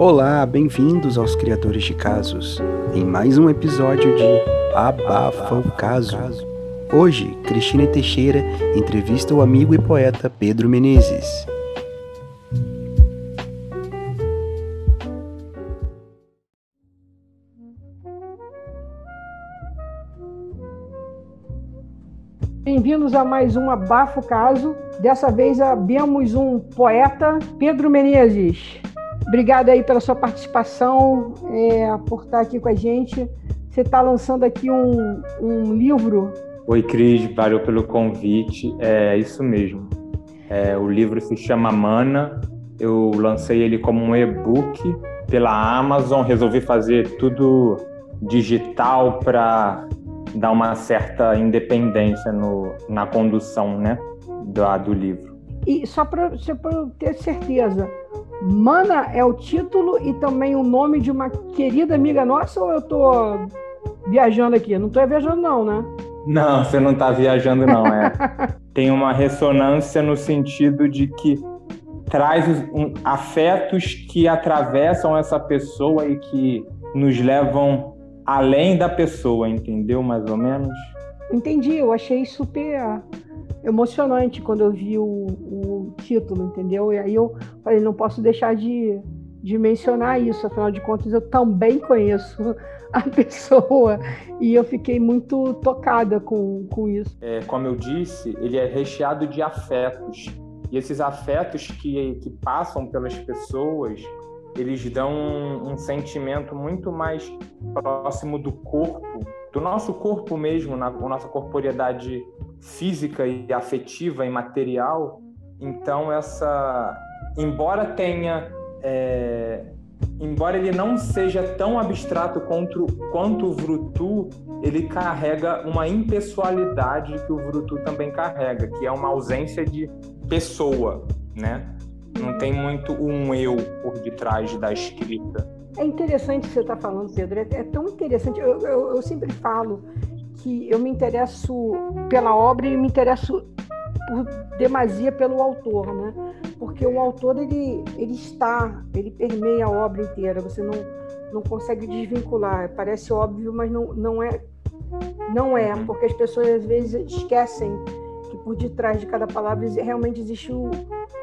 Olá, bem-vindos aos Criadores de Casos, em mais um episódio de Abafa o Caso. Hoje, Cristina Teixeira entrevista o amigo e poeta Pedro Menezes. Bem-vindos a mais um Abafo Caso. Dessa vez abemos um poeta, Pedro Menezes. Obrigada aí pela sua participação, é, por estar aqui com a gente. Você está lançando aqui um, um livro. Oi, Cris, valeu pelo convite. É isso mesmo. É, o livro se chama Mana. Eu lancei ele como um e-book pela Amazon. Resolvi fazer tudo digital para dar uma certa independência no, na condução né, do, do livro. E só para ter certeza, Mana é o título e também o nome de uma querida amiga nossa ou eu estou viajando aqui? Não estou viajando não, né? Não, você não está viajando não, é. Tem uma ressonância no sentido de que traz um, afetos que atravessam essa pessoa e que nos levam além da pessoa, entendeu? Mais ou menos. Entendi, eu achei super emocionante quando eu vi o, o título, entendeu? E aí eu falei, não posso deixar de, de mencionar isso, afinal de contas eu também conheço a pessoa e eu fiquei muito tocada com, com isso. É, como eu disse, ele é recheado de afetos. E esses afetos que, que passam pelas pessoas eles dão um, um sentimento muito mais próximo do corpo, do nosso corpo mesmo, na nossa corporeidade física e afetiva e material. Então, essa, embora tenha, é, embora ele não seja tão abstrato quanto, quanto o Vrutu, ele carrega uma impessoalidade que o Vrutu também carrega, que é uma ausência de pessoa, né? Não tem muito um eu por detrás da escrita. É interessante você está falando, Pedro. É, é tão interessante. Eu, eu, eu, sempre falo que eu me interesso pela obra e me interesso por demasia pelo autor, né? Porque o autor ele, ele está, ele permeia a obra inteira. Você não, não consegue desvincular. Parece óbvio, mas não, não é. Não é, porque as pessoas às vezes esquecem que por detrás de cada palavra realmente existe o,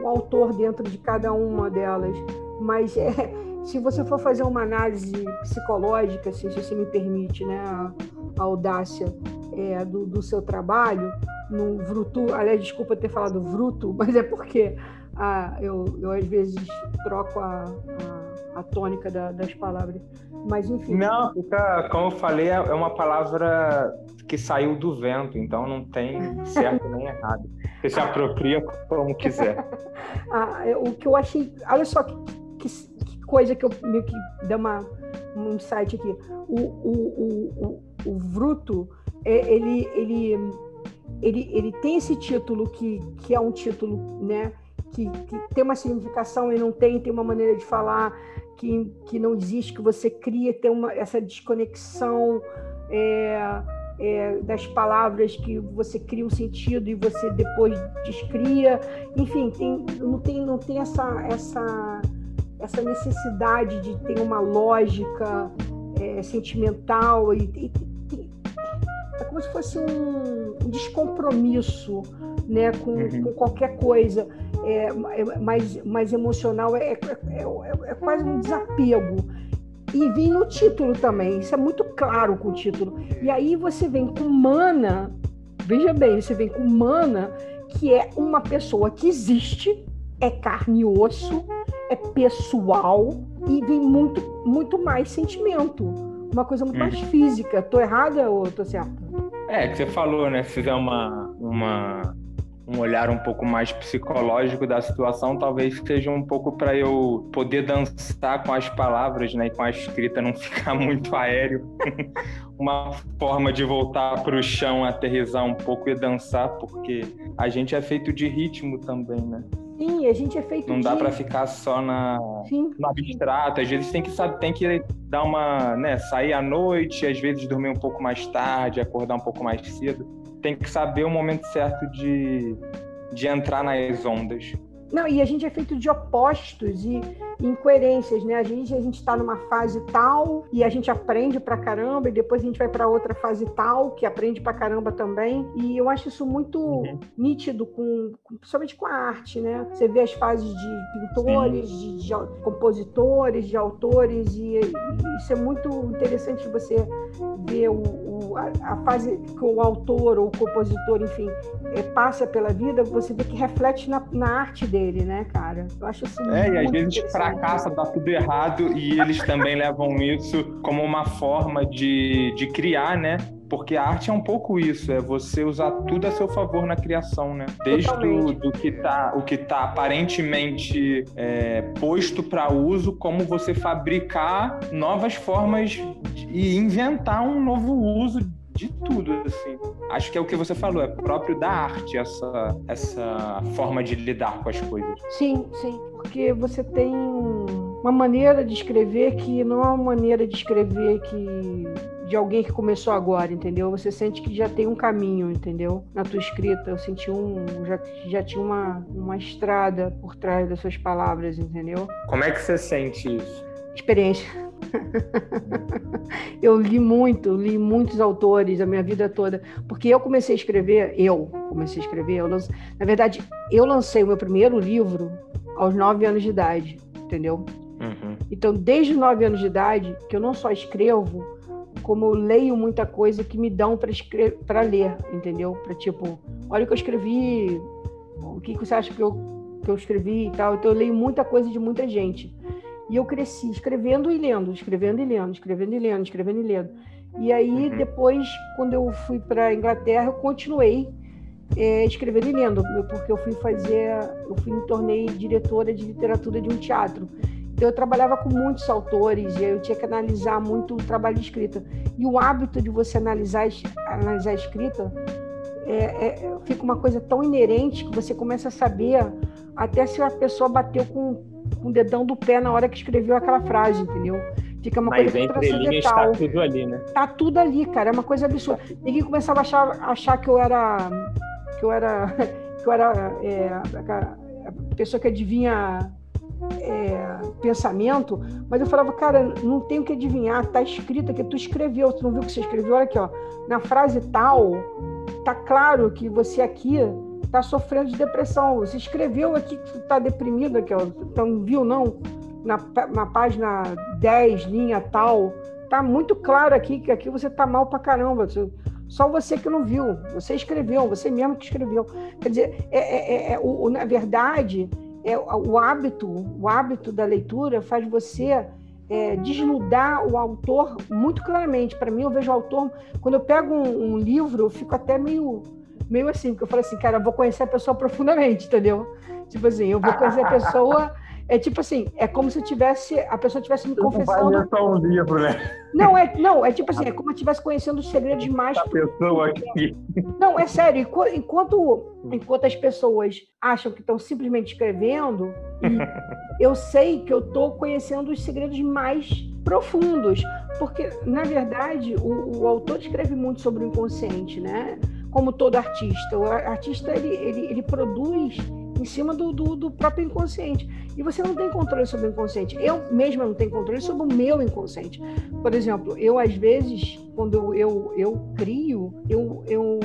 o autor dentro de cada uma delas. Mas é, se você for fazer uma análise psicológica, se você me permite, né, a, audácia é, do, do, seu trabalho, no Vrutu, aliás, desculpa ter falado Vruto, mas é porque ah, eu, eu às vezes troco a, a, a tônica da, das palavras. Mas enfim. Não, fica, como eu falei, é, é uma palavra que saiu do vento, então não tem certo nem errado. Você se apropria como quiser. ah, é, o que eu achei. Olha só que, que, que coisa que eu meio que deu uma, um insight aqui. O, o, o, o, Vruto, é, ele, ele, ele, ele tem esse título que, que é um título, né? Que, que tem uma significação e não tem, tem uma maneira de falar que, que não existe, que você cria, tem uma, essa desconexão. É, é, das palavras que você cria um sentido e você depois descria. Enfim, tem, não tem, não tem essa, essa, essa necessidade de ter uma lógica é, sentimental e, e, é como se fosse um, um descompromisso né, com, uhum. com qualquer coisa é, é mais, mais emocional, é, é, é, é quase um desapego e vem no título também. Isso é muito claro com o título. E aí você vem com Mana, veja bem, você vem com Mana, que é uma pessoa que existe, é carne e osso, é pessoal e vem muito, muito mais sentimento. Uma coisa muito mais uhum. física. Tô errada ou tô certa? É, que você falou, né? Se fizer uma, uma um olhar um pouco mais psicológico da situação, talvez seja um pouco para eu poder dançar com as palavras, né, e com a escrita não ficar muito aéreo. Uma forma de voltar para o chão, aterrizar um pouco e dançar, porque a gente é feito de ritmo também, né? Sim, a gente é feito Não de... dá para ficar só na Sim. no abstrato. Às vezes tem que sabe, tem que dar uma, né, sair à noite, às vezes dormir um pouco mais tarde, acordar um pouco mais cedo tem que saber o momento certo de, de entrar nas ondas. Não, e a gente é feito de opostos, e, incoerências, né? A gente a gente está numa fase tal e a gente aprende pra caramba e depois a gente vai para outra fase tal que aprende pra caramba também. E eu acho isso muito uhum. nítido com, principalmente com a arte, né? Você vê as fases de pintores, de, de, compositores, de autores e, e, isso é muito interessante você ver o, o a, a, fase que o autor ou o compositor, enfim, é, passa pela vida, você vê que reflete na, na arte dele, né, cara? Eu acho isso É, e às vezes fracassa, dá tudo errado e eles também levam isso como uma forma de, de criar, né? Porque a arte é um pouco isso, é você usar tudo a seu favor na criação, né? Desde o do que tá, o que tá aparentemente é, posto para uso, como você fabricar novas formas e inventar um novo uso de tudo, assim. Acho que é o que você falou, é próprio da arte essa, essa forma de lidar com as coisas. Sim, sim. Porque você tem uma maneira de escrever que não é uma maneira de escrever que de alguém que começou agora, entendeu? Você sente que já tem um caminho, entendeu? Na tua escrita, eu senti um já, já tinha uma, uma estrada por trás das suas palavras, entendeu? Como é que você sente isso? Experiência. eu li muito, li muitos autores a minha vida toda, porque eu comecei a escrever, eu comecei a escrever, eu lance, na verdade, eu lancei o meu primeiro livro aos nove anos de idade, entendeu? Uhum. Então, desde os nove anos de idade, que eu não só escrevo, como eu leio muita coisa que me dão para ler, entendeu? Para tipo, olha o que eu escrevi, o que, que você acha que eu, que eu escrevi e tal. Então, eu leio muita coisa de muita gente. E eu cresci escrevendo e lendo, escrevendo e lendo, escrevendo e lendo, escrevendo e lendo. E aí, uhum. depois, quando eu fui para a Inglaterra, eu continuei é, escrevendo e lendo, porque eu fui fazer, eu fui me tornei diretora de literatura de um teatro. Então, eu trabalhava com muitos autores e eu tinha que analisar muito o trabalho de escrita. E o hábito de você analisar, analisar a escrita é, é, fica uma coisa tão inerente que você começa a saber até se a pessoa bateu com com o dedão do pé na hora que escreveu aquela frase, entendeu? Fica uma Mas coisa entre linhas tá tudo ali, né? Tá tudo ali, cara. É uma coisa absurda. Ninguém começava a achar, achar que eu era. que eu era. que eu era é, a pessoa que adivinha é, pensamento, mas eu falava, cara, não tem o que adivinhar, tá escrito aqui, tu escreveu, tu não viu o que você escreveu? Olha aqui, ó, na frase tal, tá claro que você aqui está sofrendo de depressão. Você escreveu aqui que está deprimido, aqui, ó. Então, viu não? Na, na página 10, linha tal. Tá muito claro aqui que aqui você tá mal pra caramba. Só você que não viu. Você escreveu, você mesmo que escreveu. Quer dizer, é, é, é, é o, na verdade, é o hábito, o hábito da leitura faz você é, desnudar o autor muito claramente. Para mim, eu vejo o autor. Quando eu pego um, um livro, eu fico até meio meio assim, porque eu falei assim, cara, eu vou conhecer a pessoa profundamente, entendeu? Tipo assim, eu vou conhecer a pessoa. É tipo assim, é como se tivesse a pessoa tivesse me confessando. Não só um livro, né? Não é, não é tipo assim, é como se estivesse conhecendo os segredos mais. A pessoa aqui. Não é sério. Enquanto enquanto as pessoas acham que estão simplesmente escrevendo, eu sei que eu estou conhecendo os segredos mais profundos, porque na verdade o, o autor escreve muito sobre o inconsciente, né? Como todo artista. O artista ele, ele, ele produz em cima do, do, do, próprio inconsciente. E você não tem controle sobre o inconsciente. Eu mesma não tenho controle sobre o meu inconsciente. Por exemplo, eu às vezes, quando eu, eu crio, eu, eu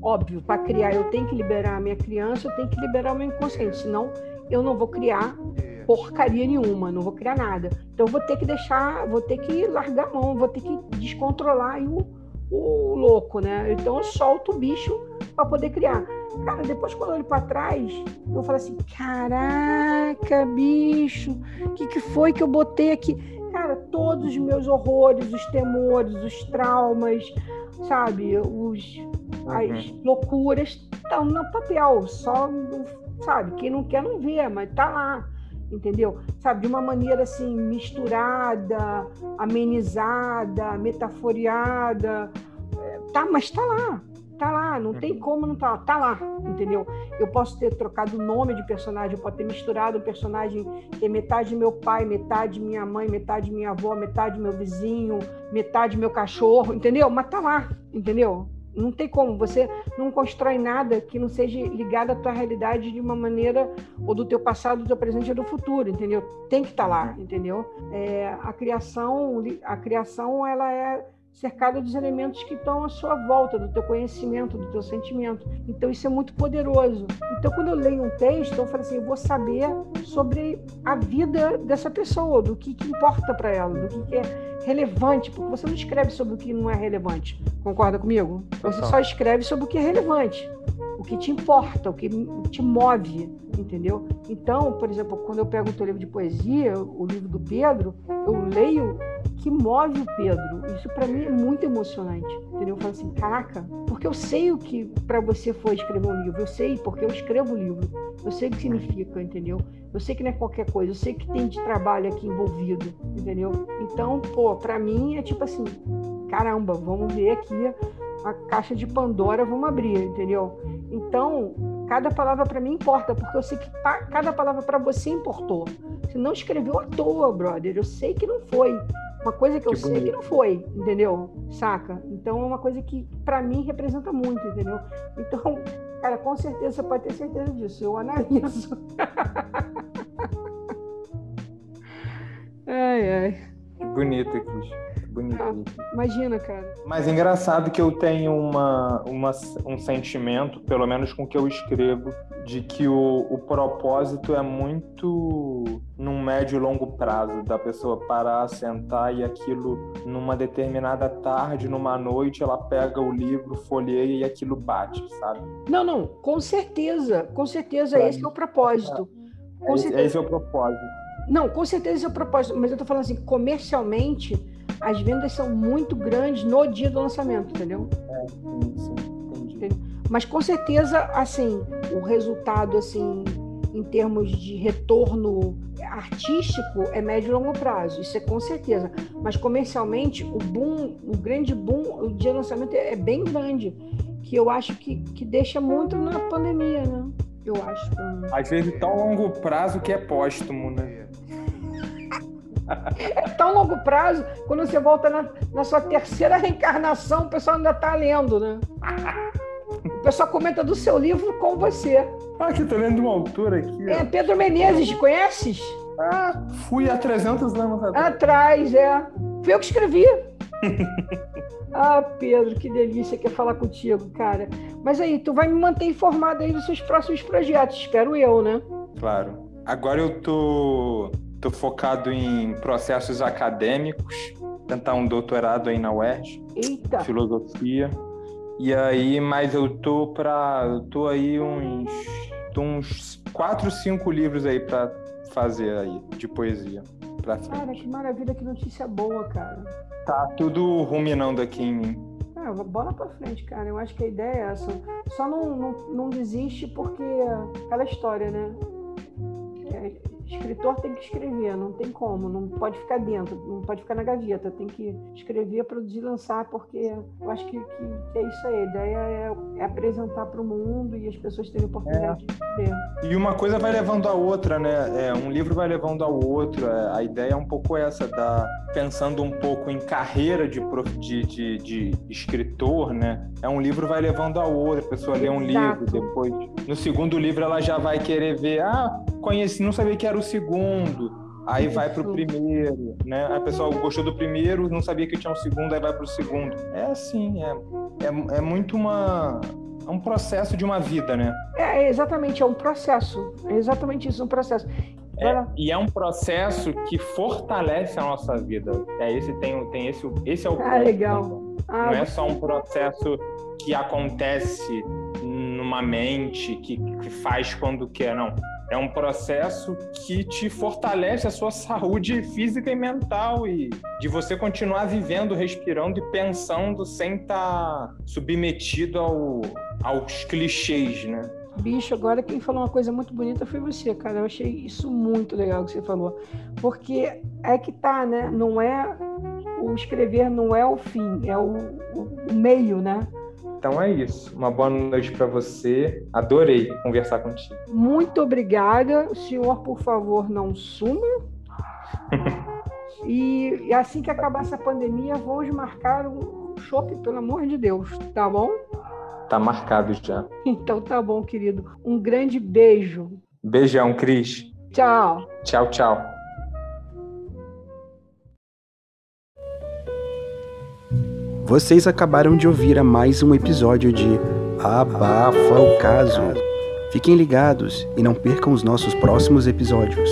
óbvio, para criar eu tenho que liberar a minha criança, eu tenho que liberar o meu inconsciente, senão eu não vou criar porcaria nenhuma, não vou criar nada. Então eu vou ter que deixar, vou ter que largar a mão, vou ter que descontrolar o o louco, né? Então eu solto o bicho para poder criar. Cara, depois quando eu olho para trás, eu falo assim: caraca, bicho, o que, que foi que eu botei aqui? Cara, todos os meus horrores, os temores, os traumas, sabe, os, as uhum. loucuras estão no papel. Só, sabe, quem não quer não vê, mas tá lá entendeu? Sabe, de uma maneira assim misturada, amenizada, metaforiada, é, tá, mas tá lá, tá lá, não tem uhum. como não tá lá, tá lá, entendeu? Eu posso ter trocado o nome de personagem, eu posso ter misturado um personagem que é metade meu pai, metade minha mãe, metade minha avó, metade meu vizinho, metade meu cachorro, entendeu? Mas tá lá, entendeu? Não tem como. Você não constrói nada que não seja ligado à tua realidade de uma maneira ou do teu passado, do teu presente ou do futuro, entendeu? Tem que estar tá lá, entendeu? É, a criação, a criação, ela é cercada dos elementos que estão à sua volta, do teu conhecimento, do teu sentimento. Então isso é muito poderoso. Então quando eu leio um texto, eu falo assim, eu vou saber sobre a vida dessa pessoa, do que, que importa para ela, do que, que, é relevante, porque você não escreve sobre o que não é relevante. Concorda comigo? Você só escreve sobre o que é relevante, que te importa, o que te move, entendeu? Então, por exemplo, quando eu pego o teu livro de poesia, o livro do Pedro, eu leio que move o Pedro. Isso para mim é muito emocionante, entendeu? Eu falo assim, caraca, porque eu sei o que para você foi escrever um livro, eu sei porque eu escrevo o livro, eu sei o que significa, entendeu? Eu sei que não é qualquer coisa, eu sei que tem de trabalho aqui envolvido, entendeu? Então, pô, para mim é tipo assim, caramba, vamos ver aqui a caixa de Pandora, vamos abrir, entendeu? Então, cada palavra para mim importa, porque eu sei que cada palavra para você importou. Você não escreveu à toa, brother. Eu sei que não foi. Uma coisa que eu sei que não foi, entendeu? Saca? Então é uma coisa que para mim representa muito, entendeu? Então, cara, com certeza você pode ter certeza disso. Eu analiso. ai, ai. Que bonito, Cris bonito. Ah, imagina, cara. Mas é engraçado que eu tenho uma, uma, um sentimento, pelo menos com o que eu escrevo, de que o, o propósito é muito num médio e longo prazo, da pessoa parar, sentar e aquilo numa determinada tarde, numa noite, ela pega o livro, folheia e aquilo bate, sabe? Não, não, com certeza, com certeza, esse é o propósito. É. Esse, esse é o propósito. Não, com certeza esse é o propósito, mas eu tô falando assim, comercialmente, as vendas são muito grandes no dia do lançamento, entendeu? É, sim, entendi. Mas com certeza, assim, o resultado, assim, em termos de retorno artístico é médio e longo prazo, isso é com certeza. Mas comercialmente, o boom, o grande boom, o dia do lançamento é, é bem grande, que eu acho que, que deixa muito na pandemia, né? Eu acho. Às vezes tão longo prazo que é póstumo, né? É tão longo prazo, quando você volta na, na sua terceira reencarnação, o pessoal ainda está lendo, né? O pessoal comenta do seu livro com você. Ah, aqui, tô lendo de uma altura aqui. É, Pedro Menezes, conheces? Ah, fui há 300 anos atrás. Atrás, é. Fui eu que escrevi. ah, Pedro, que delícia que é falar contigo, cara. Mas aí, tu vai me manter informado aí dos seus próximos projetos, espero eu, né? Claro. Agora eu tô Estou focado em processos acadêmicos, tentar um doutorado aí na UERJ, Eita. filosofia. E aí, mas eu tô para, eu tô aí uns, tô uns quatro, cinco livros aí para fazer aí de poesia frente. Cara, que maravilha, que notícia boa, cara. Tá tudo ruminando aqui em mim. Ah, bola para frente, cara. Eu acho que a ideia é essa. Só não, não, não desiste porque aquela história, né? Escritor tem que escrever, não tem como, não pode ficar dentro, não pode ficar na gaveta, tem que escrever, produzir, lançar, porque eu acho que, que, que é isso aí. A ideia é, é apresentar para o mundo e as pessoas terem oportunidade é. de ver. E uma coisa vai levando a outra, né? É, um livro vai levando ao outro. É, a ideia é um pouco essa, da, pensando um pouco em carreira de, de, de, de escritor, né? É um livro vai levando ao outro, a pessoa lê um livro, depois. No segundo livro ela já vai querer ver, ah, conheci, não sabia que era o segundo. Aí vai pro primeiro, né? A pessoa gostou do primeiro, não sabia que tinha um segundo, aí vai pro segundo. É assim, é, é, é muito uma. É um processo de uma vida, né? É, exatamente, é um processo. É exatamente isso, um processo. É, e é um processo que fortalece a nossa vida. É esse tem, tem esse, esse é o Ah, legal. Ah, não é só um processo que acontece numa mente que, que faz quando quer, não é um processo que te fortalece a sua saúde física e mental e de você continuar vivendo, respirando e pensando sem estar tá submetido ao, aos clichês, né? Bicho, agora quem falou uma coisa muito bonita foi você, cara. Eu achei isso muito legal que você falou. Porque é que tá, né? Não é. O escrever não é o fim, é o, o meio, né? Então é isso. Uma boa noite para você. Adorei conversar contigo. Muito obrigada. O senhor, por favor, não suma. e assim que acabar essa pandemia, vamos marcar um shopping, pelo amor de Deus, tá bom? tá marcado já. Então tá bom, querido. Um grande beijo. Beijão, Cris. Tchau. Tchau, tchau. Vocês acabaram de ouvir a mais um episódio de Abafa o Caso. Fiquem ligados e não percam os nossos próximos episódios.